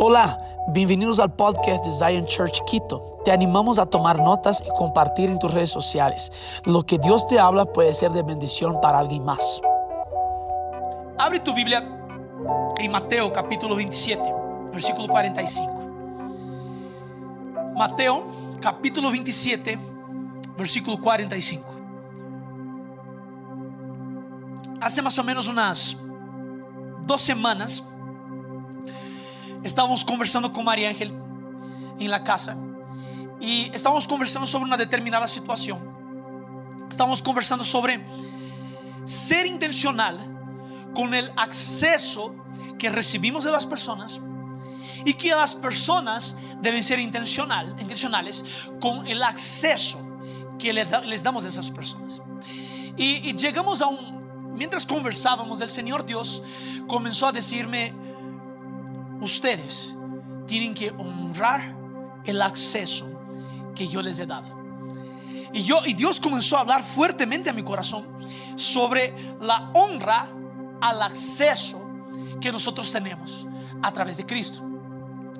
Hola, bienvenidos al podcast de Zion Church Quito. Te animamos a tomar notas y compartir en tus redes sociales. Lo que Dios te habla puede ser de bendición para alguien más. Abre tu Biblia en Mateo capítulo 27, versículo 45. Mateo capítulo 27, versículo 45. Hace más o menos unas dos semanas estábamos conversando con María Ángel en la casa y estábamos conversando sobre una determinada situación. Estábamos conversando sobre ser intencional con el acceso que recibimos de las personas y que las personas deben ser intencional, intencionales con el acceso que les, damos a esas personas. Y, y llegamos a un, mientras conversábamos, el Señor Dios comenzó a decirme, ustedes tienen que honrar el acceso que yo les he dado. Y, yo, y Dios comenzó a hablar fuertemente a mi corazón sobre la honra al acceso que nosotros tenemos a través de Cristo.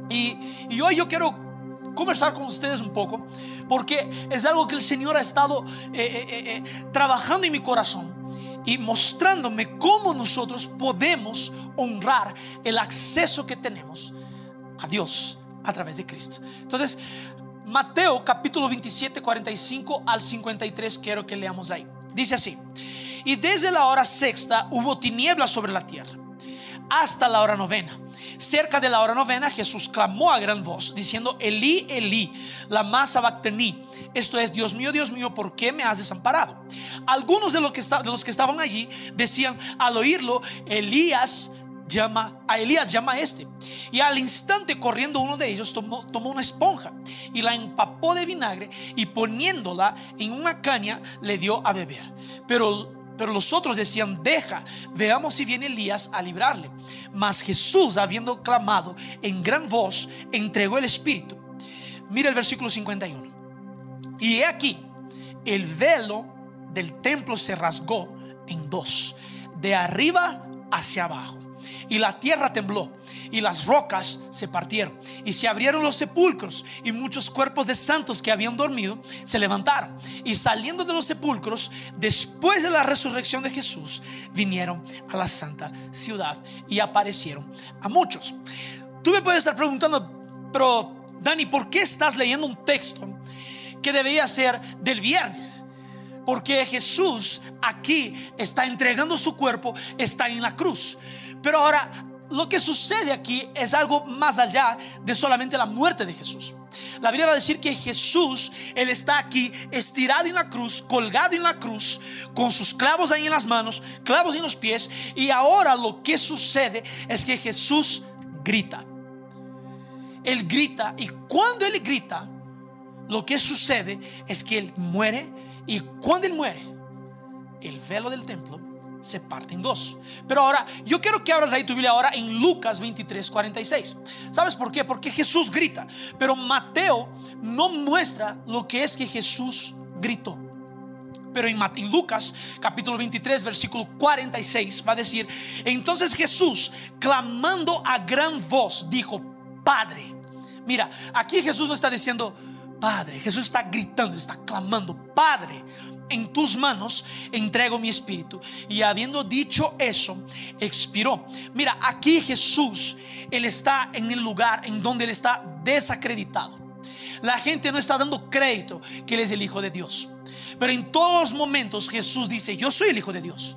Y, y hoy yo quiero conversar con ustedes un poco porque es algo que el Señor ha estado eh, eh, eh, trabajando en mi corazón y mostrándome cómo nosotros podemos honrar el acceso que tenemos a Dios a través de Cristo. Entonces, Mateo capítulo 27, 45 al 53, quiero que leamos ahí. Dice así, y desde la hora sexta hubo tinieblas sobre la tierra hasta la hora novena. Cerca de la hora novena Jesús clamó a gran voz diciendo, Elí, Elí, la masa bactení. Esto es, Dios mío, Dios mío, ¿por qué me has desamparado? Algunos de los que, de los que estaban allí decían al oírlo, Elías llama a Elías llama este y al instante corriendo uno de ellos tomó, tomó, una esponja y la empapó de vinagre y poniéndola en una caña le dio a beber pero pero los otros decían deja veamos si viene Elías a librarle. Mas Jesús habiendo clamado en gran voz entregó el espíritu. Mira el versículo 51 y he aquí el velo del templo se rasgó en dos de arriba hacia abajo y la tierra tembló y las rocas se partieron y se abrieron los sepulcros y muchos cuerpos de santos que habían dormido se levantaron y saliendo de los sepulcros después de la resurrección de Jesús vinieron a la santa ciudad y aparecieron a muchos. Tú me puedes estar preguntando, pero Dani, ¿por qué estás leyendo un texto que debía ser del viernes? Porque Jesús aquí está entregando su cuerpo, está en la cruz. Pero ahora, lo que sucede aquí es algo más allá de solamente la muerte de Jesús. La Biblia va a decir que Jesús, Él está aquí estirado en la cruz, colgado en la cruz, con sus clavos ahí en las manos, clavos en los pies. Y ahora lo que sucede es que Jesús grita. Él grita y cuando Él grita, lo que sucede es que Él muere y cuando Él muere, el velo del templo se parte en dos. Pero ahora, yo quiero que abras ahí tu Biblia ahora en Lucas 23, 46. ¿Sabes por qué? Porque Jesús grita. Pero Mateo no muestra lo que es que Jesús gritó. Pero en, en Lucas capítulo 23 versículo 46 va a decir, entonces Jesús clamando a gran voz dijo, Padre. Mira, aquí Jesús no está diciendo, Padre, Jesús está gritando, está clamando, Padre en tus manos entrego mi espíritu. Y habiendo dicho eso, expiró. Mira, aquí Jesús, Él está en el lugar en donde Él está desacreditado. La gente no está dando crédito que Él es el Hijo de Dios. Pero en todos momentos Jesús dice, yo soy el Hijo de Dios.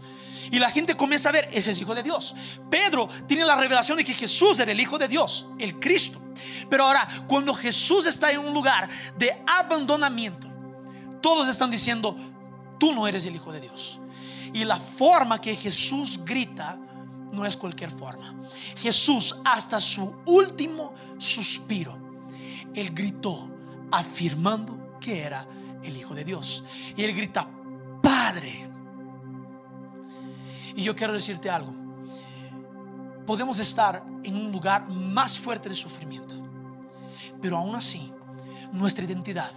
Y la gente comienza a ver, ese es Hijo de Dios. Pedro tiene la revelación de que Jesús era el Hijo de Dios, el Cristo. Pero ahora, cuando Jesús está en un lugar de abandonamiento, todos están diciendo, tú no eres el Hijo de Dios. Y la forma que Jesús grita no es cualquier forma. Jesús hasta su último suspiro, él gritó afirmando que era el Hijo de Dios. Y él grita, Padre. Y yo quiero decirte algo. Podemos estar en un lugar más fuerte de sufrimiento. Pero aún así, nuestra identidad,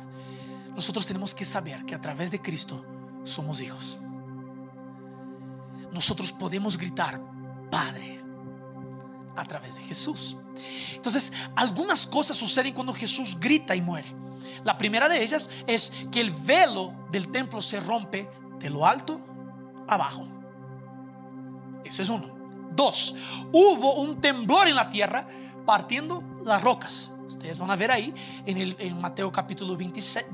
nosotros tenemos que saber que a través de Cristo somos hijos. Nosotros podemos gritar, Padre, a través de Jesús. Entonces, algunas cosas suceden cuando Jesús grita y muere. La primera de ellas es que el velo del templo se rompe de lo alto abajo. Eso es uno. Dos, hubo un temblor en la tierra partiendo las rocas. Ustedes van a ver ahí en, el, Mateo capítulo 27,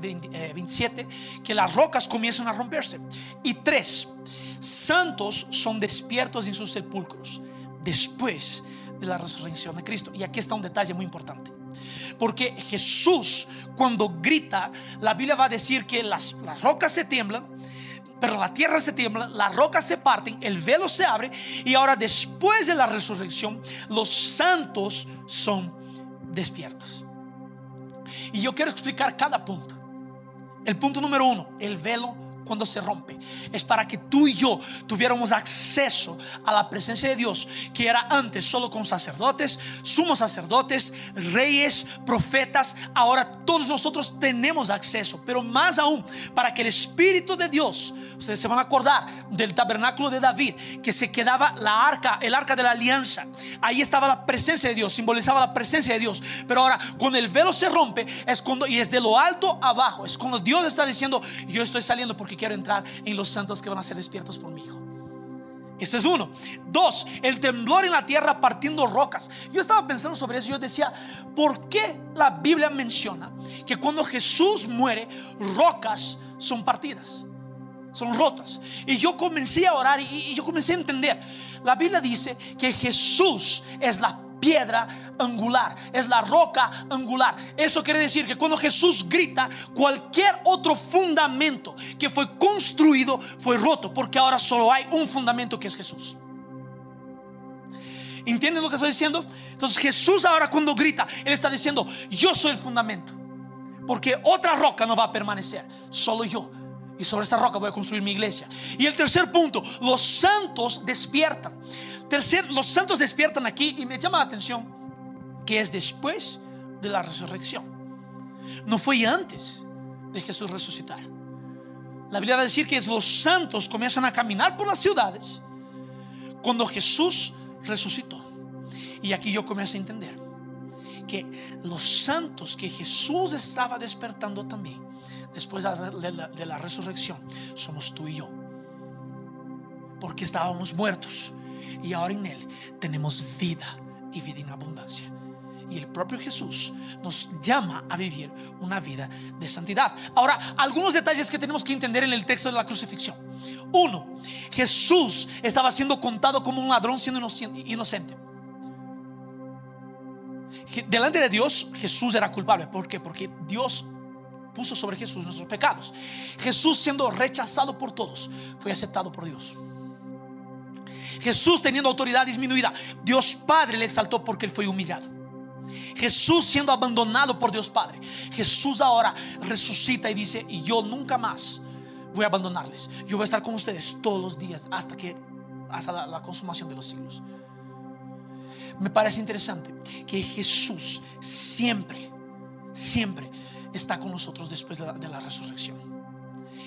27 eh, que las rocas comienzan a romperse. Y tres, santos son despiertos en sus sepulcros después de la resurrección de Cristo. Y aquí está un detalle muy importante. Porque Jesús cuando grita, la Biblia va a decir que las, las rocas se tiemblan, pero la tierra se tiembla, las rocas se parten, el velo se abre y ahora después de la resurrección los santos son despiertos. Y yo quiero explicar cada punto. El punto número uno, el velo cuando se rompe es para que tú y yo tuviéramos acceso a la presencia de Dios que era antes solo con sacerdotes, sumos sacerdotes, reyes, profetas. Ahora todos nosotros tenemos acceso, pero más aún para que el Espíritu de Dios, ustedes se van a acordar del tabernáculo de David, que se quedaba la arca, el arca de la alianza. Ahí estaba la presencia de Dios, simbolizaba la presencia de Dios. Pero ahora cuando el velo se rompe es cuando y es de lo alto abajo, es cuando Dios está diciendo, yo estoy saliendo porque quiero entrar en los santos que van a ser despiertos por mi hijo. Esto es uno. Dos, el temblor en la tierra partiendo rocas. Yo estaba pensando sobre eso. Yo decía, ¿por qué la Biblia menciona que cuando Jesús muere, rocas son partidas? Son rotas. Y yo comencé a orar y yo comencé a entender. La Biblia dice que Jesús es la piedra angular, es la roca angular. Eso quiere decir que cuando Jesús grita, cualquier otro fundamento que fue construido fue roto, porque ahora solo hay un fundamento que es Jesús. ¿Entienden lo que estoy diciendo? Entonces Jesús ahora cuando grita, Él está diciendo, yo soy el fundamento. Porque otra roca no va a permanecer, solo yo. Y sobre esta roca voy a construir mi iglesia. Y el tercer punto, los santos despiertan. Tercer, los santos despiertan aquí y me llama la atención que es después de la resurrección. No fue antes de Jesús resucitar. La Biblia va a decir que los santos comienzan a caminar por las ciudades cuando Jesús resucitó. Y aquí yo comienzo a entender que los santos que Jesús estaba despertando también después de la, resurrección somos tú y yo. Porque estábamos muertos y ahora en Él tenemos vida y vida en abundancia. Y el propio Jesús nos llama a vivir una vida de santidad. Ahora, algunos detalles que tenemos que entender en el texto de la crucifixión. Uno, Jesús estaba siendo contado como un ladrón siendo inocente. Delante de Dios, Jesús era culpable. ¿Por qué? Porque Dios puso sobre Jesús nuestros pecados. Jesús siendo rechazado por todos, fue aceptado por Dios. Jesús teniendo autoridad disminuida, Dios Padre le exaltó porque él fue humillado. Jesús siendo abandonado por Dios Padre, Jesús ahora resucita y dice, y yo nunca más voy a abandonarles. Yo voy a estar con ustedes todos los días hasta que hasta la, consumación de los siglos. Me parece interesante que Jesús siempre, siempre está con nosotros después de la resurrección.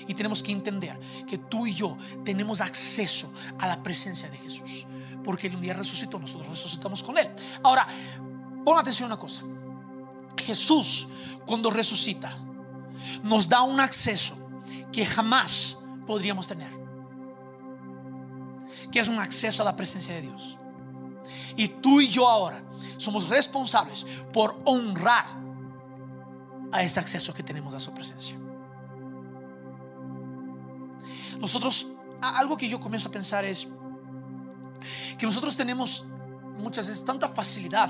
Y tenemos que entender que tú y yo tenemos acceso a la presencia de Jesús. Porque un día resucitó, nosotros resucitamos con Él. Ahora, pon atención a una cosa. Jesús, cuando resucita, nos da un acceso que jamás podríamos tener. Que es un acceso a la presencia de Dios. Y tú y yo ahora somos responsables por honrar a ese acceso que tenemos a su presencia. Nosotros, algo que yo comienzo a pensar es que nosotros tenemos muchas veces tanta facilidad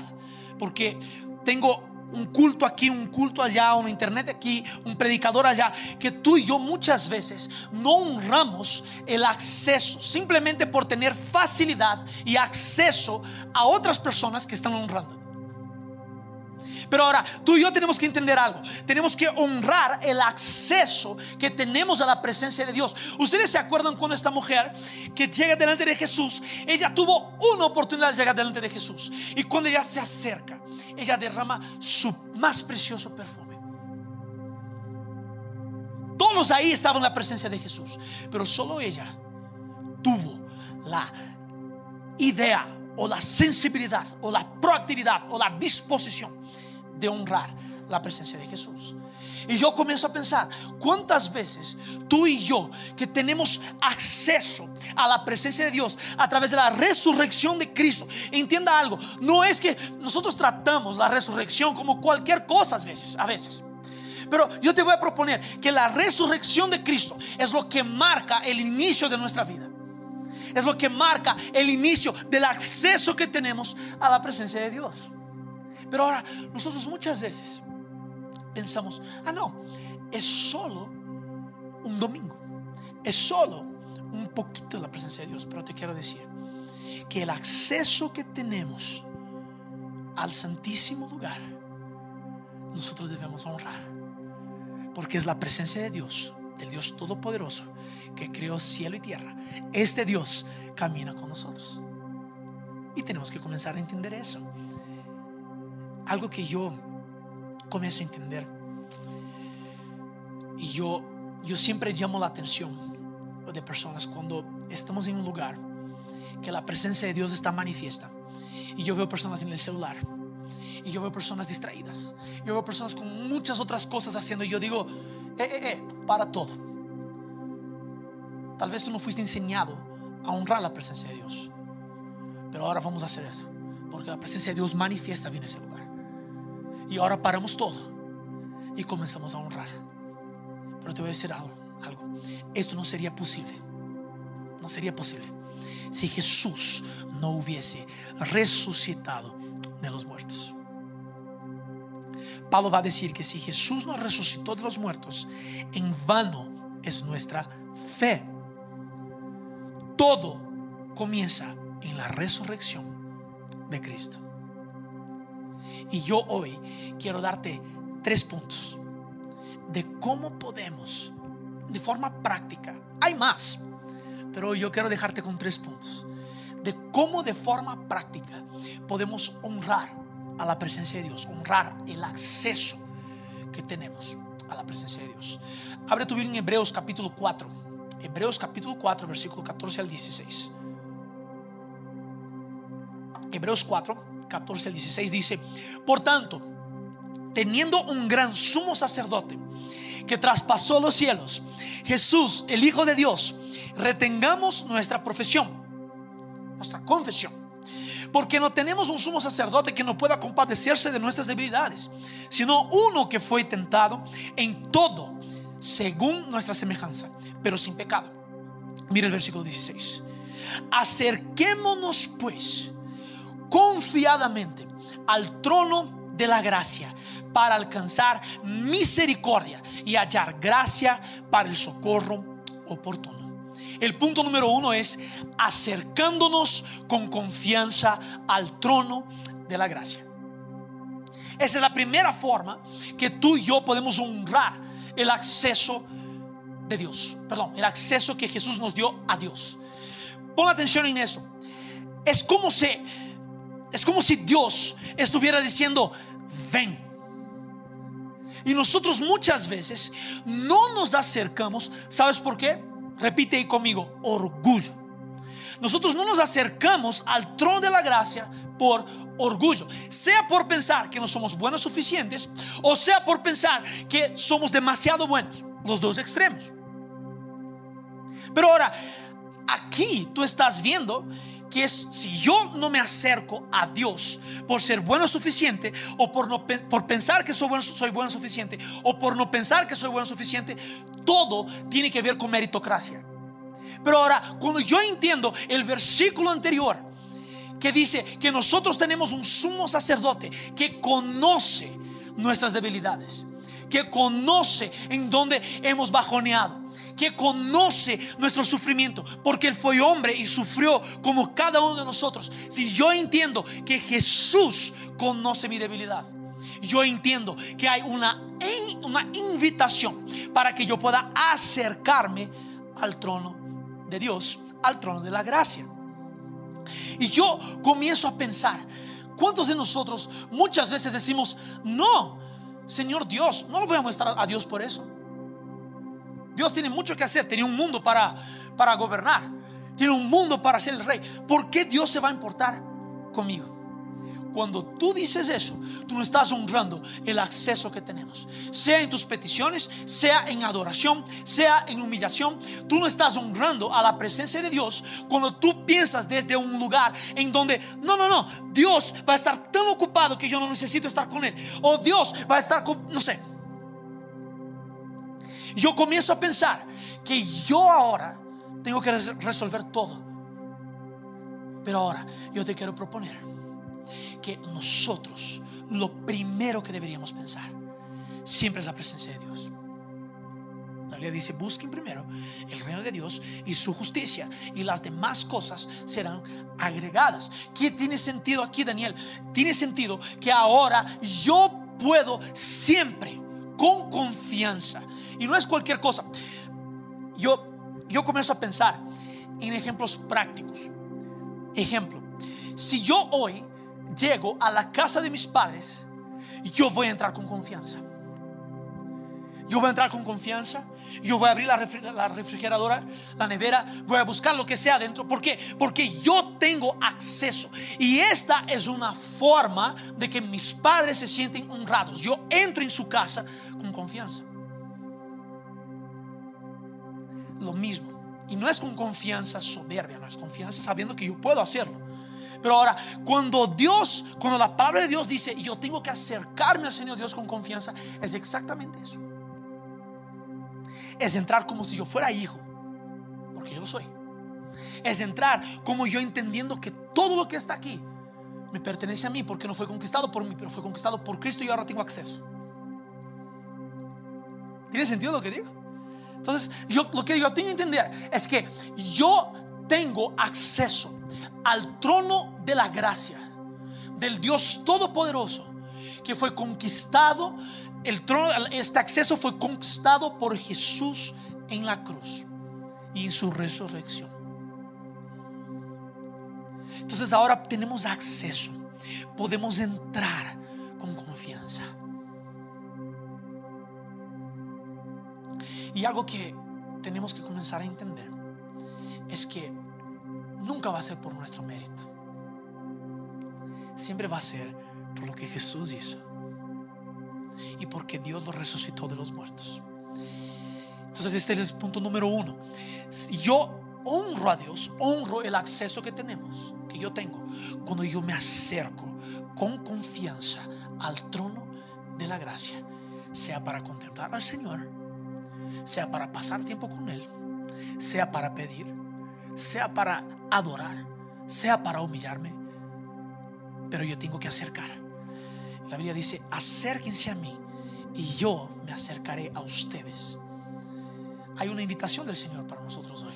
porque tengo un culto aquí, un culto allá, un internet aquí, un predicador allá, que tú y yo muchas veces no honramos el acceso simplemente por tener facilidad y acceso a otras personas que están honrando. Pero ahora, tú y yo tenemos que entender algo. Tenemos que honrar el acceso que tenemos a la presencia de Dios. Ustedes se acuerdan cuando esta mujer que llega delante de Jesús, ella tuvo una oportunidad de llegar delante de Jesús. Y cuando ella se acerca, ella derrama su más precioso perfume. Todos ahí estaban en la presencia de Jesús, pero solo ella tuvo la idea o la sensibilidad o la proactividad o la disposición de honrar la presencia de Jesús. Y yo comienzo a pensar, ¿cuántas veces tú y yo que tenemos acceso a la presencia de Dios a través de la resurrección de Cristo? Entienda algo, no es que nosotros tratamos la resurrección como cualquier cosa a veces, a veces. Pero yo te voy a proponer que la resurrección de Cristo es lo que marca el inicio de nuestra vida. Es lo que marca el inicio del acceso que tenemos a la presencia de Dios. Pero ahora, nosotros muchas veces pensamos, ah, no, es solo un domingo, es solo un poquito de la presencia de Dios. Pero te quiero decir que el acceso que tenemos al santísimo lugar, nosotros debemos honrar. Porque es la presencia de Dios, del Dios Todopoderoso, que creó cielo y tierra. Este Dios camina con nosotros. Y tenemos que comenzar a entender eso. Algo que yo comienzo a entender. Y yo, yo siempre llamo la atención de personas cuando estamos en un lugar que la presencia de Dios está manifiesta. Y yo veo personas en el celular. Y yo veo personas distraídas. Yo veo personas con muchas otras cosas haciendo. Y yo digo, eh, eh, eh, para todo. Tal vez tú no fuiste enseñado a honrar la presencia de Dios. Pero ahora vamos a hacer eso. Porque la presencia de Dios manifiesta bien ese. Y ahora paramos todo y comenzamos a honrar. Pero te voy a decir algo, algo. Esto no sería posible. No sería posible si Jesús no hubiese resucitado de los muertos. Pablo va a decir que si Jesús no resucitó de los muertos, en vano es nuestra fe. Todo comienza en la resurrección de Cristo. Y yo hoy quiero darte tres puntos de cómo podemos, de forma práctica, hay más, pero yo quiero dejarte con tres puntos, de cómo de forma práctica podemos honrar a la presencia de Dios, honrar el acceso que tenemos a la presencia de Dios. Abre tu Biblia en Hebreos capítulo 4, Hebreos capítulo 4, versículo 14 al 16. Hebreos 4, 14 al 16 dice, por tanto, teniendo un gran sumo sacerdote que traspasó los cielos, Jesús, el Hijo de Dios, retengamos nuestra profesión, nuestra confesión. Porque no tenemos un sumo sacerdote que no pueda compadecerse de nuestras debilidades, sino uno que fue tentado en todo, según nuestra semejanza, pero sin pecado. Mira el versículo 16. Acerquémonos pues confiadamente al trono de la gracia para alcanzar misericordia y hallar gracia para el socorro oportuno. El punto número uno es acercándonos con confianza al trono de la gracia. Esa es la primera forma que tú y yo podemos honrar el acceso de Dios. Perdón, el acceso que Jesús nos dio a Dios. Pon atención en eso. Es como se es como si Dios estuviera diciendo, ven. Y nosotros muchas veces no nos acercamos, ¿sabes por qué? Repite ahí conmigo, orgullo. Nosotros no nos acercamos al trono de la gracia por orgullo, sea por pensar que no somos buenos suficientes o sea por pensar que somos demasiado buenos, los dos extremos. Pero ahora, aquí tú estás viendo que es si yo no me acerco a Dios por ser bueno suficiente o por, no, por pensar que soy bueno, soy bueno suficiente o por no pensar que soy bueno suficiente, todo tiene que ver con meritocracia. Pero ahora, cuando yo entiendo el versículo anterior que dice que nosotros tenemos un sumo sacerdote que conoce nuestras debilidades, que conoce en donde hemos bajoneado, que conoce nuestro sufrimiento, porque Él fue hombre y sufrió como cada uno de nosotros. Si yo entiendo que Jesús conoce mi debilidad, yo entiendo que hay una, una invitación para que yo pueda acercarme al trono de Dios, al trono de la gracia. Y yo comienzo a pensar, ¿cuántos de nosotros muchas veces decimos, no, Señor Dios, no lo voy a mostrar a Dios por eso? Dios tiene mucho que hacer, tiene un mundo para, para gobernar, tiene un mundo para ser el rey. ¿Por qué Dios se va a importar conmigo. Cuando tú dices eso, tú no estás honrando el acceso que tenemos. Sea en tus peticiones, sea en adoración, sea en humillación. Tú no estás honrando a la presencia de Dios cuando tú piensas desde un lugar en donde, no, no, no, Dios va a estar tan ocupado que yo no necesito estar con Él. O Dios va a estar con, no sé. Yo comienzo a pensar que yo ahora tengo que resolver todo. Pero ahora yo te quiero proponer que nosotros lo primero que deberíamos pensar siempre es la presencia de Dios. La Biblia dice, busquen primero el reino de Dios y su justicia y las demás cosas serán agregadas. ¿Qué tiene sentido aquí, Daniel? Tiene sentido que ahora yo puedo siempre, con confianza, y no es cualquier cosa. Yo, yo comienzo a pensar en ejemplos prácticos. Ejemplo, si yo hoy llego a la casa de mis padres, yo voy a entrar con confianza. Yo voy a entrar con confianza. Yo voy a abrir la, refrigeradora, la nevera, voy a buscar lo que sea adentro. ¿Por qué? Porque yo tengo acceso. Y esta es una forma de que mis padres se sienten honrados. Yo entro en su casa con confianza. Lo mismo. Y no es con confianza soberbia, no es confianza sabiendo que yo puedo hacerlo. Pero ahora, cuando Dios, cuando la palabra de Dios dice, yo tengo que acercarme al Señor Dios con confianza, es exactamente eso. Es entrar como si yo fuera hijo, porque yo lo soy. Es entrar como yo entendiendo que todo lo que está aquí me pertenece a mí, porque no fue conquistado por mí, pero fue conquistado por Cristo y ahora tengo acceso. ¿Tiene sentido lo que digo? Entonces, lo que yo tengo que entender es que yo tengo acceso al trono de la gracia del Dios Todopoderoso que fue conquistado, el trono, este acceso fue conquistado por Jesús en la cruz y en su resurrección. Entonces ahora tenemos acceso, podemos entrar con confianza. Y algo que tenemos que comenzar a entender es que nunca va a ser por nuestro mérito. Siempre va a ser por lo que Jesús hizo. Y porque Dios lo resucitó de los muertos. Entonces este es el punto número uno. Yo honro a Dios, honro el acceso que tenemos, que yo tengo, cuando yo me acerco con confianza al trono de la gracia, sea para contemplar al Señor, sea para pasar tiempo con Él, sea para pedir, sea para adorar, sea para humillarme, pero yo tengo que acercar. La Biblia dice, acérquense a mí y yo me acercaré a ustedes. Hay una invitación del Señor para nosotros hoy,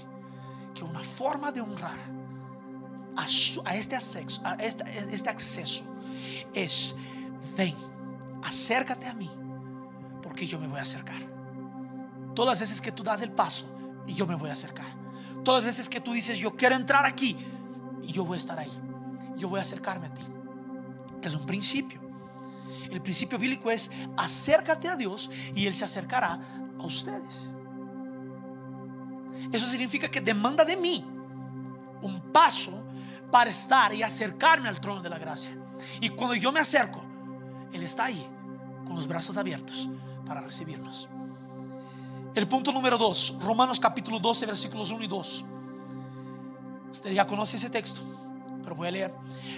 que una forma de honrar a, este, acceso, este acceso es, ven, acércate a mí, porque yo me voy a acercar. Todas las veces que tú das el paso, y yo me voy a acercar. Todas las veces que tú dices, yo quiero entrar aquí, y yo voy a estar ahí. Yo voy a acercarme a ti. Es un principio. El principio bíblico es acércate a Dios y Él se acercará a ustedes. Eso significa que demanda de mí un paso para estar y acercarme al trono de la gracia. Y cuando yo me acerco, Él está ahí con los brazos abiertos para recibirnos. El punto número 2, Romanos capítulo 12, versículos 1 y 2. Usted ya conoce ese texto, pero voy a leer.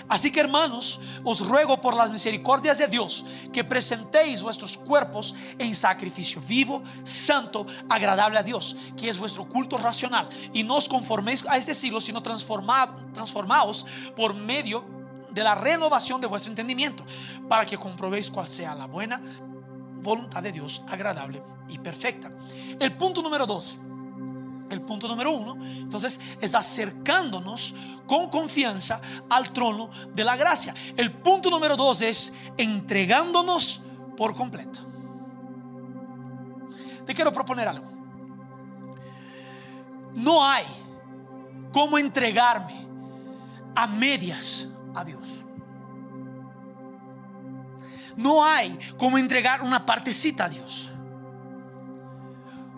Así que hermanos, os ruego por las misericordias de Dios que presentéis vuestros cuerpos en sacrificio vivo, santo, agradable a Dios, que es vuestro culto racional. Y no os conforméis a este siglo, sino transformaos por medio de la renovación de vuestro entendimiento, para que comprobéis cuál sea la buena voluntad de Dios agradable y perfecta. El punto número dos, el punto número uno, entonces es acercándonos con confianza al trono de la gracia. El punto número dos es entregándonos por completo. Te quiero proponer algo. No hay como entregarme a medias a Dios. No hay como entregar una partecita a Dios.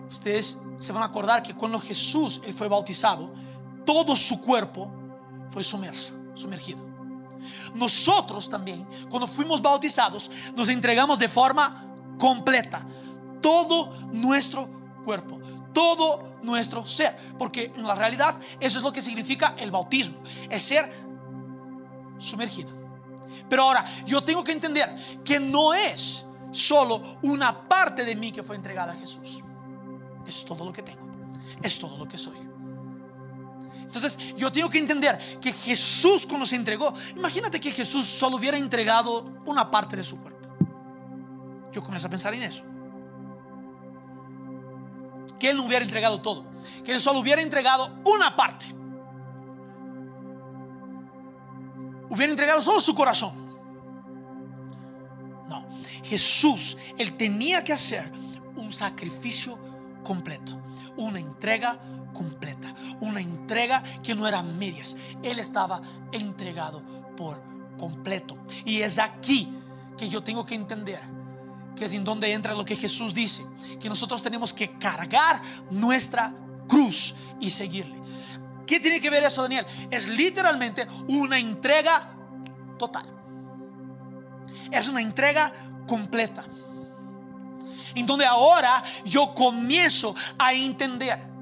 Ustedes se van a acordar que cuando Jesús él fue bautizado, todo su cuerpo fue sumergido. Nosotros también, cuando fuimos bautizados, nos entregamos de forma completa. Todo nuestro cuerpo, todo nuestro ser. Porque en la realidad eso es lo que significa el bautismo. Es ser sumergido. Pero ahora yo tengo que entender que no es solo una parte de mí que fue entregada a Jesús. Es todo lo que tengo. Es todo lo que soy. Entonces yo tengo que entender que Jesús cuando se entregó, imagínate que Jesús solo hubiera entregado una parte de su cuerpo. Yo comienzo a pensar en eso. Que Él no hubiera entregado todo. Que Él solo hubiera entregado una parte. Hubiera entregado solo su corazón. No. Jesús, Él tenía que hacer un sacrificio completo. Una entrega completa. Una entrega que no era medias. Él estaba entregado por completo. Y es aquí que yo tengo que entender que es en donde entra lo que Jesús dice, que nosotros tenemos que cargar nuestra cruz y seguirle. ¿Qué tiene que ver eso, Daniel? Es literalmente una entrega total. Es una entrega completa. En donde ahora yo comienzo a entender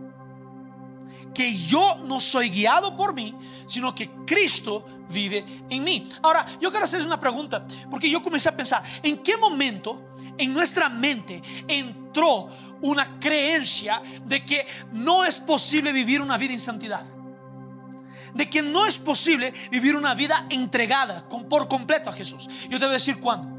que yo no soy guiado por mí, sino que Cristo vive en mí. Ahora, yo quiero hacerles una pregunta, porque yo comencé a pensar, ¿en qué momento en nuestra mente entró una creencia de que no es posible vivir una vida en santidad? De que no es posible vivir una vida entregada por completo a Jesús. Yo te voy a decir cuándo.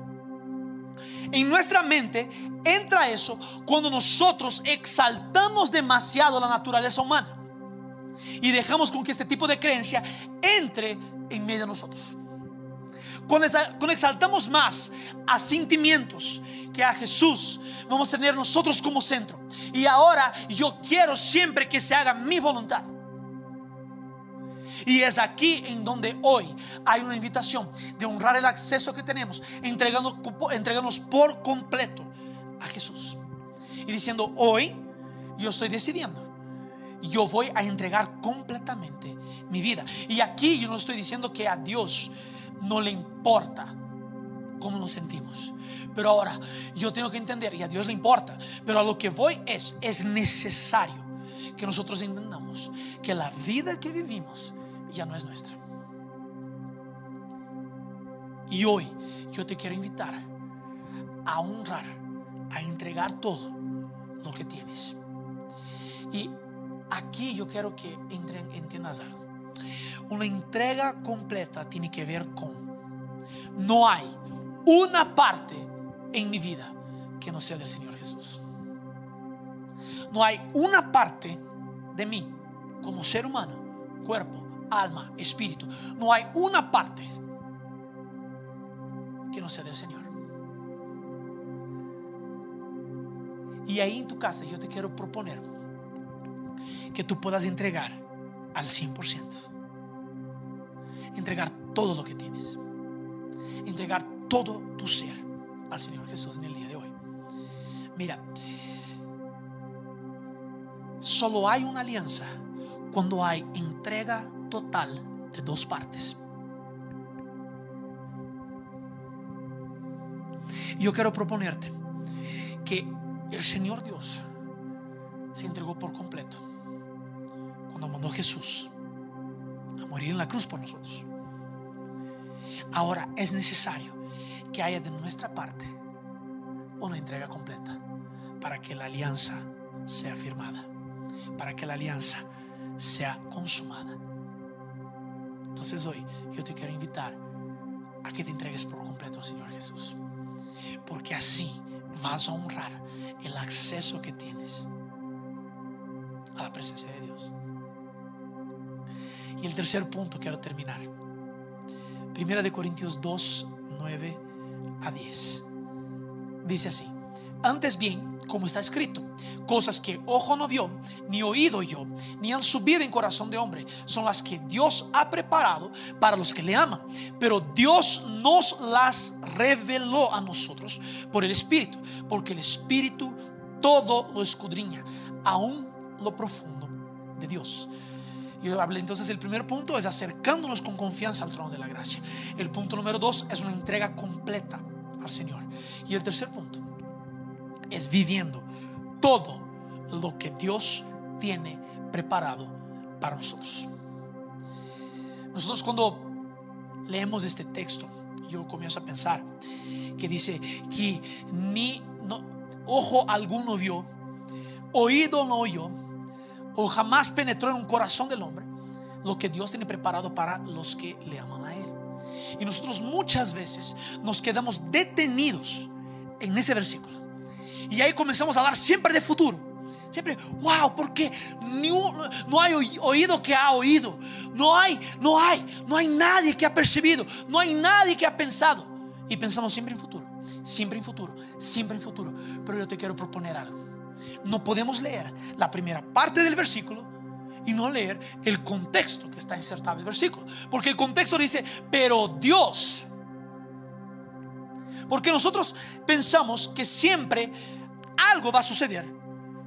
En nuestra mente entra eso cuando nosotros exaltamos demasiado la naturaleza humana y dejamos con que este tipo de creencia entre en medio de nosotros. Cuando exaltamos más a sentimientos que a Jesús, vamos a tener nosotros como centro. Y ahora yo quiero siempre que se haga mi voluntad. Y es aquí en donde hoy hay una invitación de honrar el acceso que tenemos, entregando, entregándonos por completo a Jesús. Y diciendo, hoy yo estoy decidiendo yo voy a entregar completamente mi vida. Y aquí yo no estoy diciendo que a Dios no le importa cómo nos sentimos. Pero ahora yo tengo que entender, y a Dios le importa, pero a lo que voy es, es necesario que nosotros entendamos que la vida que vivimos ya no es nuestra. Y hoy yo te quiero invitar a honrar, a entregar todo lo que tienes. Y aquí yo quiero que entren, entiendas algo. Una entrega completa tiene que ver con, no hay una parte en mi vida que no sea del Señor Jesús. No hay una parte de mí como ser humano, cuerpo, alma, espíritu. No hay una parte que no sea del Señor. Y ahí en tu casa yo te quiero proponer que tú puedas entregar al 100%. Entregar todo lo que tienes. Entregar todo tu ser al Señor Jesús en el día de hoy. Mira, solo hay una alianza cuando hay entrega total de dos partes. Yo quiero proponerte que el Señor Dios se entregó por completo mandó Jesús a morir en la cruz por nosotros. Ahora es necesario que haya de nuestra parte una entrega completa para que la alianza sea firmada, para que la alianza sea consumada. Entonces hoy yo te quiero invitar a que te entregues por completo al Señor Jesús, porque así vas a honrar el acceso que tienes a la presencia de Dios. Y el tercer punto quiero terminar. Primera de Corintios 2, 9 a 10. Dice así, antes bien, como está escrito, cosas que ojo no vio, ni oído yo, ni han subido en corazón de hombre, son las que Dios ha preparado para los que le aman. Pero Dios nos las reveló a nosotros por el Espíritu, porque el Espíritu todo lo escudriña, aún lo profundo de Dios. Yo hablé entonces, el primer punto es acercándonos con confianza al trono de la gracia. El punto número dos es una entrega completa al Señor. Y el tercer punto es viviendo todo lo que Dios tiene preparado para nosotros. Nosotros cuando leemos este texto, yo comienzo a pensar que dice que ni ojo alguno vio, oído no oyó, o jamás penetró en un corazón del hombre lo que Dios tiene preparado para los que le aman a Él. Y nosotros muchas veces nos quedamos detenidos en ese versículo. Y ahí comenzamos a hablar siempre de futuro. Siempre, wow, porque no hay oído que ha oído. No hay, no hay, no hay nadie que ha percibido. No hay nadie que ha pensado. Y pensamos siempre en futuro, siempre en futuro, siempre en futuro. Pero yo te quiero proponer algo. No podemos leer la primera parte del versículo y no leer el contexto que está insertado en el versículo. Porque el contexto dice, pero Dios. Porque nosotros pensamos que siempre algo va a suceder.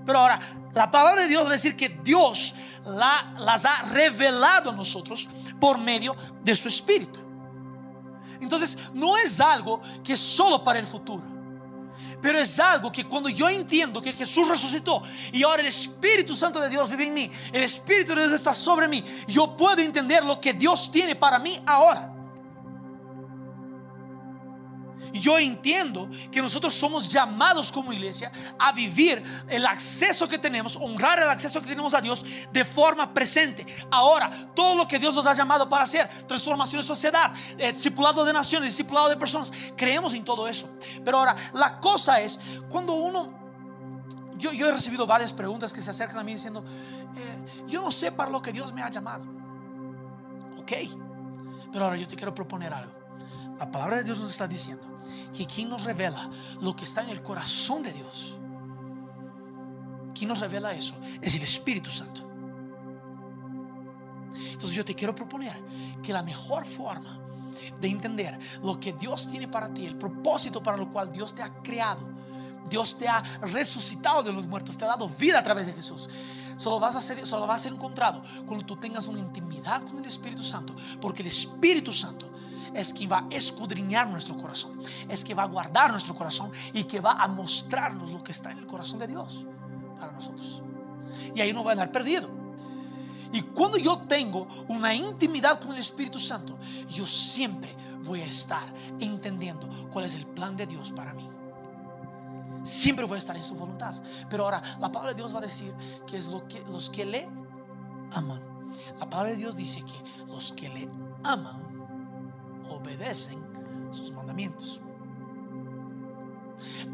Pero ahora, la palabra de Dios va a decir que Dios la, las ha revelado a nosotros por medio de su Espíritu. Entonces, no es algo que es solo para el futuro. Pero es algo que cuando yo entiendo que Jesús resucitó y ahora el Espíritu Santo de Dios vive en mí, el Espíritu de Dios está sobre mí, yo puedo entender lo que Dios tiene para mí ahora. Yo entiendo que nosotros somos llamados como iglesia a vivir el acceso que tenemos, honrar el acceso que tenemos a Dios de forma presente. Ahora, todo lo que Dios nos ha llamado para hacer, transformación de sociedad, eh, discipulado de naciones, discipulado de personas, creemos en todo eso. Pero ahora, la cosa es, cuando uno, yo, he recibido varias preguntas que se acercan a mí diciendo, eh, yo no sé para lo que Dios me ha llamado. Ok, pero ahora yo te quiero proponer algo. La palabra de Dios nos está diciendo que quien nos revela lo que está en el corazón de Dios, quien nos revela eso es el Espíritu Santo. Entonces yo te quiero proponer que la mejor forma de entender lo que Dios tiene para ti, el propósito para lo cual Dios te ha creado, Dios te ha resucitado de los muertos, te ha dado vida a través de Jesús. Solo vas a ser, solo va a ser encontrado cuando tú tengas una intimidad con el Espíritu Santo, porque el Espíritu Santo es quien va a escudriñar nuestro corazón, es que va a guardar nuestro corazón y que va a mostrarnos lo que está en el corazón de Dios para nosotros. Y ahí no va a dar perdido. Y cuando yo tengo una intimidad con el Espíritu Santo, yo siempre voy a estar entendiendo cuál es el plan de Dios para mí. Siempre voy a estar en su voluntad. Pero ahora la palabra de Dios va a decir que es lo que los que le aman. La palabra de Dios dice que los que le aman obedecen sus mandamientos.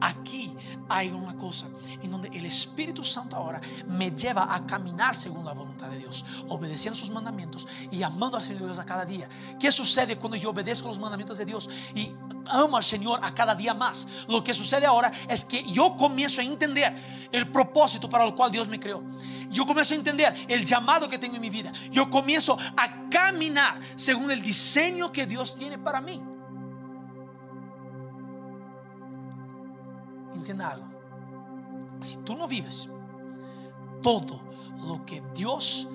Aquí hay una cosa en donde el Espíritu Santo ahora me lleva a caminar según la voluntad de Dios, obedeciendo sus mandamientos y amando al Señor Dios a cada día. ¿Qué sucede cuando yo obedezco los mandamientos de Dios y amo al Señor a cada día más? Lo que sucede ahora es que yo comienzo a entender el propósito para el cual Dios me creó. Yo comienzo a entender el llamado que tengo en mi vida. Yo comienzo a caminar según el diseño que Dios tiene para mí. entienda algo. Si tú no vives todo lo que Dios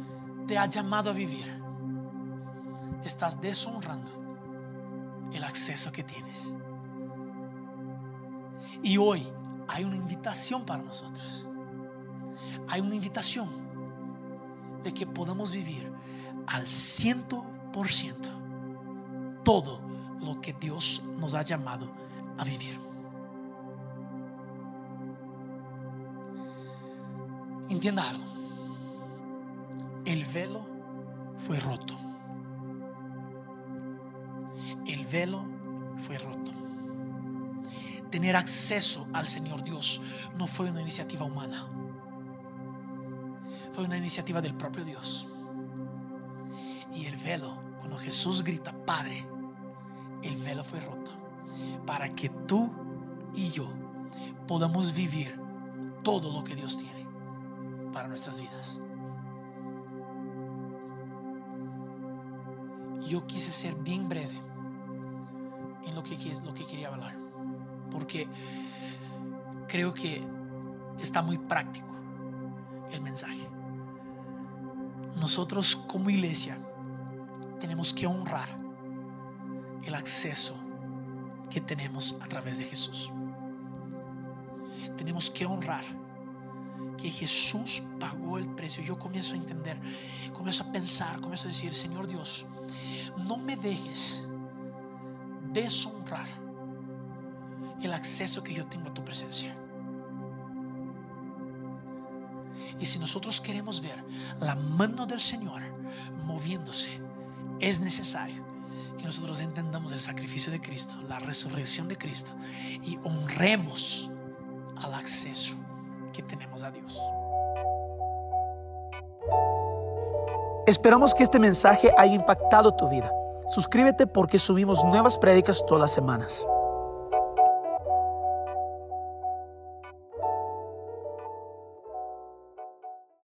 te ha llamado a vivir, estás deshonrando el acceso que tienes. Y hoy hay una invitación para nosotros. Hay una invitación de que podamos vivir al ciento por ciento todo lo que Dios nos ha llamado a vivir. Entienda algo. El velo fue roto. El velo fue roto. Tener acceso al Señor Dios no fue una iniciativa humana. Fue una iniciativa del propio Dios. Cuando Jesús grita, Padre, el velo fue roto. Para que tú y yo podamos vivir todo lo que Dios tiene para nuestras vidas. Yo quise ser bien breve en lo que, lo que quería hablar, porque creo que está muy práctico el mensaje. nosotros como iglesia tenemos que honrar el acceso que tenemos a través de Jesús. Tenemos que honrar que Jesús pagó el precio. Yo comienzo a entender, comienzo a pensar, comienzo a decir, Señor Dios, no me dejes deshonrar el acceso que yo tengo a tu presencia. Y si nosotros queremos ver la mano del Señor moviéndose, es necesario que nosotros entendamos el sacrificio de Cristo, la resurrección de Cristo y honremos al acceso que tenemos a Dios. Esperamos que este mensaje haya impactado tu vida. Suscríbete porque subimos nuevas prédicas todas las semanas.